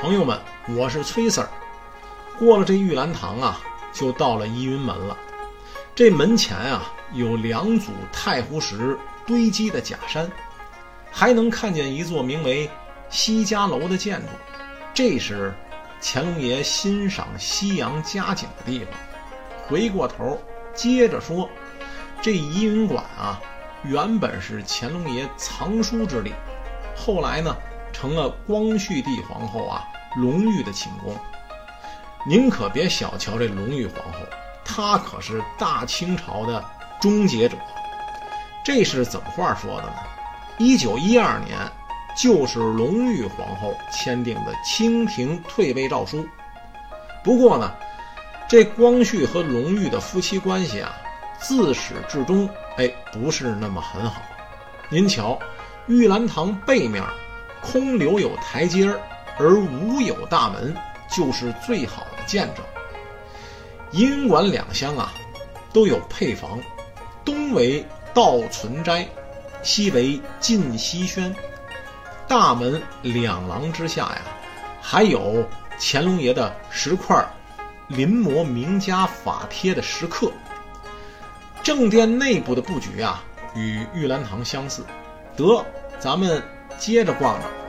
朋友们，我是崔 Sir。过了这玉兰堂啊，就到了依云门了。这门前啊，有两组太湖石堆积的假山，还能看见一座名为西家楼的建筑。这是乾隆爷欣赏西洋佳景的地方。回过头接着说，这怡云馆啊，原本是乾隆爷藏书之地，后来呢，成了光绪帝皇后啊隆裕的寝宫。您可别小瞧这隆裕皇后，她可是大清朝的终结者。这是怎么话说的呢？一九一二年，就是隆裕皇后签订的清廷退位诏书。不过呢，这光绪和隆裕的夫妻关系啊，自始至终，哎，不是那么很好。您瞧，玉兰堂背面空留有台阶儿，而无有大门。就是最好的见证。怡云馆两厢啊，都有配房，东为道存斋，西为晋西轩。大门两廊之下呀，还有乾隆爷的石块临摹名家法帖的石刻。正殿内部的布局啊，与玉兰堂相似。得，咱们接着逛着。